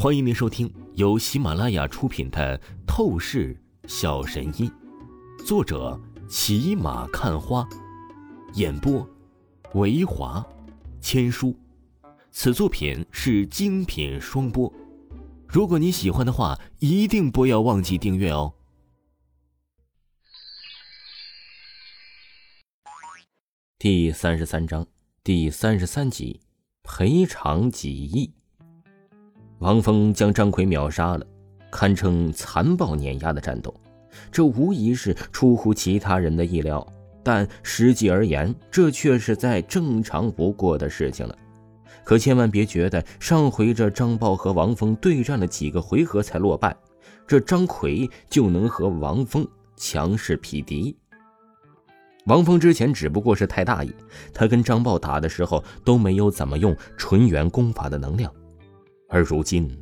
欢迎您收听由喜马拉雅出品的《透视小神医》，作者骑马看花，演播维华千书。此作品是精品双播。如果你喜欢的话，一定不要忘记订阅哦。第三十三章第三十三集，赔偿几亿。王峰将张奎秒杀了，堪称残暴碾压的战斗，这无疑是出乎其他人的意料，但实际而言，这却是再正常不过的事情了。可千万别觉得上回这张豹和王峰对战了几个回合才落败，这张奎就能和王峰强势匹敌。王峰之前只不过是太大意，他跟张豹打的时候都没有怎么用纯元功法的能量。而如今，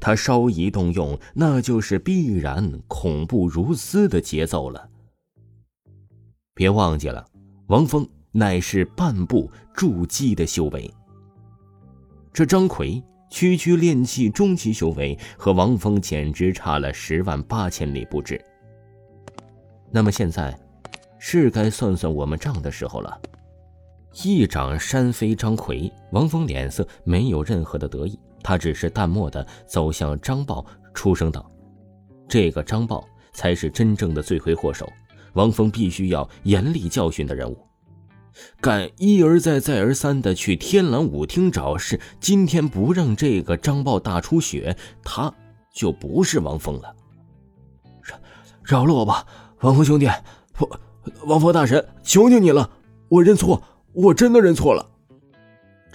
他稍一动用，那就是必然恐怖如斯的节奏了。别忘记了，王峰乃是半步筑基的修为。这张奎区区炼气中期修为，和王峰简直差了十万八千里不止。那么现在，是该算算我们账的时候了。一掌扇飞张奎，王峰脸色没有任何的得意。他只是淡漠的走向张豹，出声道：“这个张豹才是真正的罪魁祸首，王峰必须要严厉教训的人物。敢一而再、再而三的去天蓝舞厅找事，今天不让这个张豹大出血，他就不是王峰了。饶饶了我吧，王峰兄弟，王王峰大神，求求你了，我认错，我真的认错了。”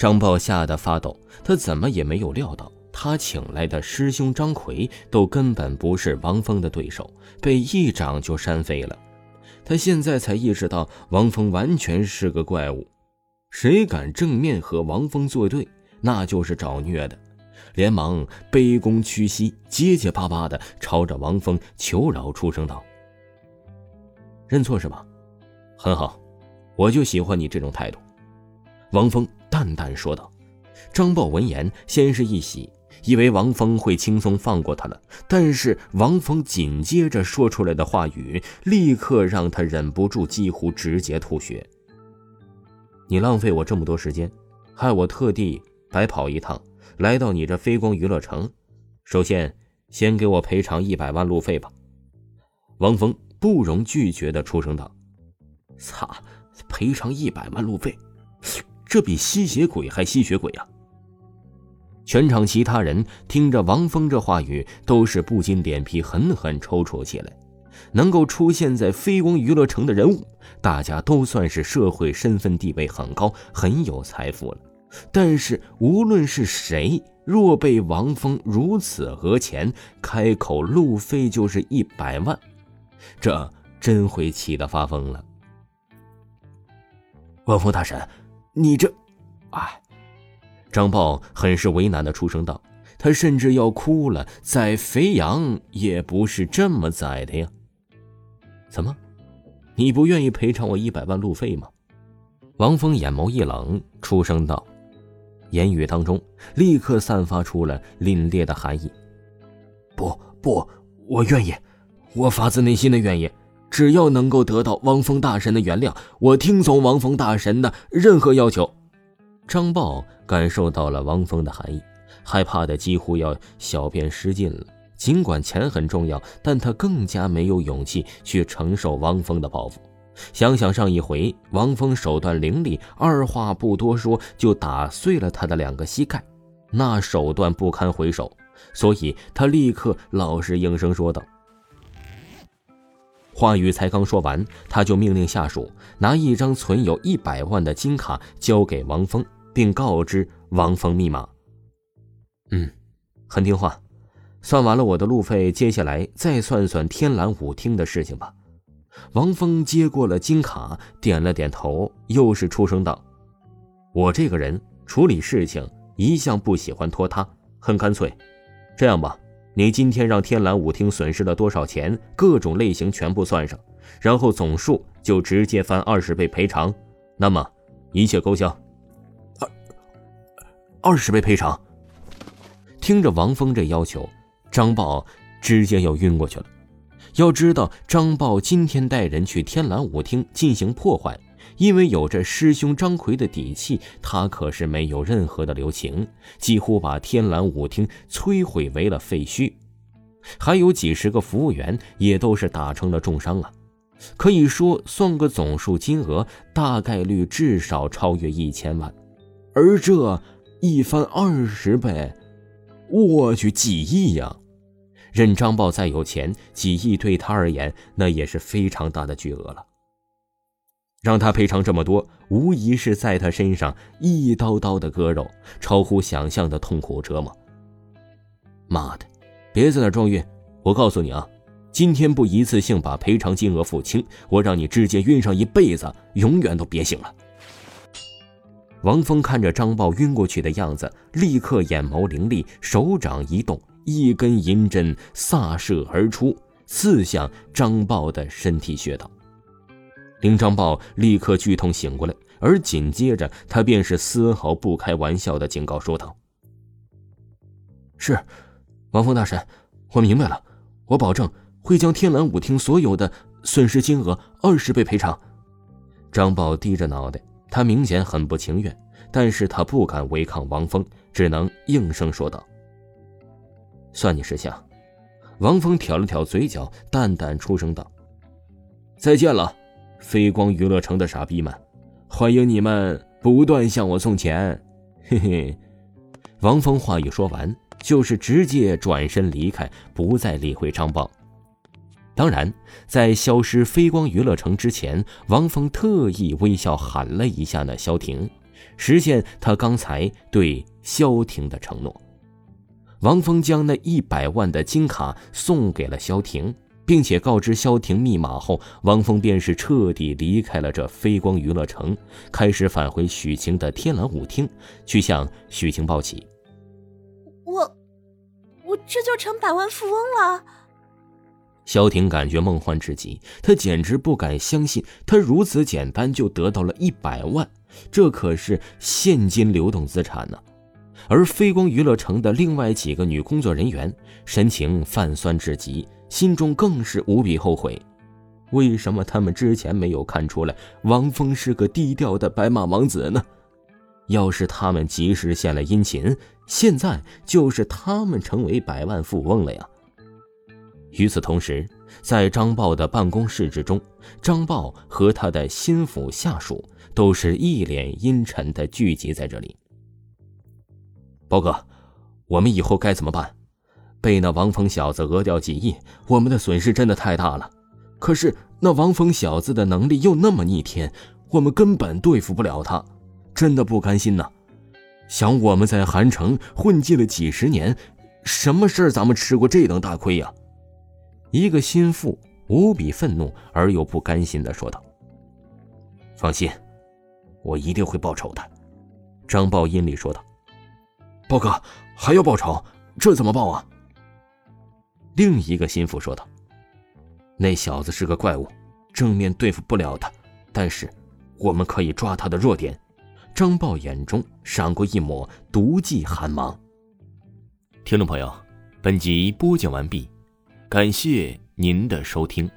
张豹吓得发抖，他怎么也没有料到，他请来的师兄张奎都根本不是王峰的对手，被一掌就扇飞了。他现在才意识到，王峰完全是个怪物，谁敢正面和王峰作对，那就是找虐的。连忙卑躬屈膝，结结巴巴的朝着王峰求饶，出声道：“认错是吧？很好，我就喜欢你这种态度。”王峰。淡淡说道：“张豹闻言，先是一喜，以为王峰会轻松放过他了。但是王峰紧接着说出来的话语，立刻让他忍不住几乎直接吐血。你浪费我这么多时间，害我特地白跑一趟，来到你这飞光娱乐城。首先，先给我赔偿一百万路费吧。”王峰不容拒绝的出声道：“操，赔偿一百万路费！”这比吸血鬼还吸血鬼啊！全场其他人听着王峰这话语，都是不禁脸皮狠狠抽搐起来。能够出现在飞光娱乐城的人物，大家都算是社会身份地位很高、很有财富了。但是无论是谁，若被王峰如此讹钱，开口路费就是一百万，这真会气得发疯了。王峰大神。你这，哎，张豹很是为难的出声道：“他甚至要哭了，宰肥羊也不是这么宰的呀。”怎么，你不愿意赔偿我一百万路费吗？王峰眼眸一冷，出声道，言语当中立刻散发出了凛冽的寒意：“不不，我愿意，我发自内心的愿意。”只要能够得到王峰大神的原谅，我听从王峰大神的任何要求。张豹感受到了王峰的寒意，害怕的几乎要小便失禁了。尽管钱很重要，但他更加没有勇气去承受王峰的报复。想想上一回，王峰手段凌厉，二话不多说就打碎了他的两个膝盖，那手段不堪回首，所以他立刻老实应声说道。话语才刚说完，他就命令下属拿一张存有一百万的金卡交给王峰，并告知王峰密码。嗯，很听话。算完了我的路费，接下来再算算天蓝舞厅的事情吧。王峰接过了金卡，点了点头，又是出声道：“我这个人处理事情一向不喜欢拖沓，很干脆。这样吧。”你今天让天蓝舞厅损失了多少钱？各种类型全部算上，然后总数就直接翻二十倍赔偿，那么一切勾销。二二十倍赔偿。听着王峰这要求，张豹直接要晕过去了。要知道，张豹今天带人去天蓝舞厅进行破坏，因为有着师兄张奎的底气，他可是没有任何的留情，几乎把天蓝舞厅摧毁为了废墟。还有几十个服务员也都是打成了重伤啊！可以说，算个总数金额，大概率至少超越一千万，而这一翻二十倍，我去几亿呀！任张豹再有钱，几亿对他而言那也是非常大的巨额了。让他赔偿这么多，无疑是在他身上一刀刀的割肉，超乎想象的痛苦折磨。妈的，别在那装晕！我告诉你啊，今天不一次性把赔偿金额付清，我让你直接晕上一辈子，永远都别醒了。王峰看着张豹晕过去的样子，立刻眼眸凌厉，手掌一动。一根银针飒射而出，刺向张豹的身体穴道。令张豹立刻剧痛醒过来，而紧接着他便是丝毫不开玩笑的警告说道：“是，王峰大神，我明白了，我保证会将天蓝舞厅所有的损失金额二十倍赔偿。”张豹低着脑袋，他明显很不情愿，但是他不敢违抗王峰，只能应声说道。算你识相，王峰挑了挑嘴角，淡淡出声道：“再见了，飞光娱乐城的傻逼们，欢迎你们不断向我送钱。”嘿嘿。王峰话一说完，就是直接转身离开，不再理会张豹。当然，在消失飞光娱乐城之前，王峰特意微笑喊了一下那萧婷，实现他刚才对萧婷的承诺。王峰将那一百万的金卡送给了萧婷，并且告知萧婷密码后，王峰便是彻底离开了这飞光娱乐城，开始返回许晴的天蓝舞厅，去向许晴报喜。我，我这就成百万富翁了。萧婷感觉梦幻至极，她简直不敢相信，她如此简单就得到了一百万，这可是现金流动资产呢。而飞光娱乐城的另外几个女工作人员神情泛酸至极，心中更是无比后悔。为什么他们之前没有看出来王峰是个低调的白马王子呢？要是他们及时献了殷勤，现在就是他们成为百万富翁了呀！与此同时，在张豹的办公室之中，张豹和他的心腹下属都是一脸阴沉的聚集在这里。包哥，我们以后该怎么办？被那王峰小子讹掉几亿，我们的损失真的太大了。可是那王峰小子的能力又那么逆天，我们根本对付不了他，真的不甘心呐！想我们在韩城混迹了几十年，什么事儿咱们吃过这等大亏呀？一个心腹无比愤怒而又不甘心的说道：“放心，我一定会报仇的。”张豹阴里说道。豹哥还要报仇，这怎么报啊？另一个心腹说道：“那小子是个怪物，正面对付不了他，但是我们可以抓他的弱点。”张豹眼中闪过一抹毒计寒芒。听众朋友，本集播讲完毕，感谢您的收听。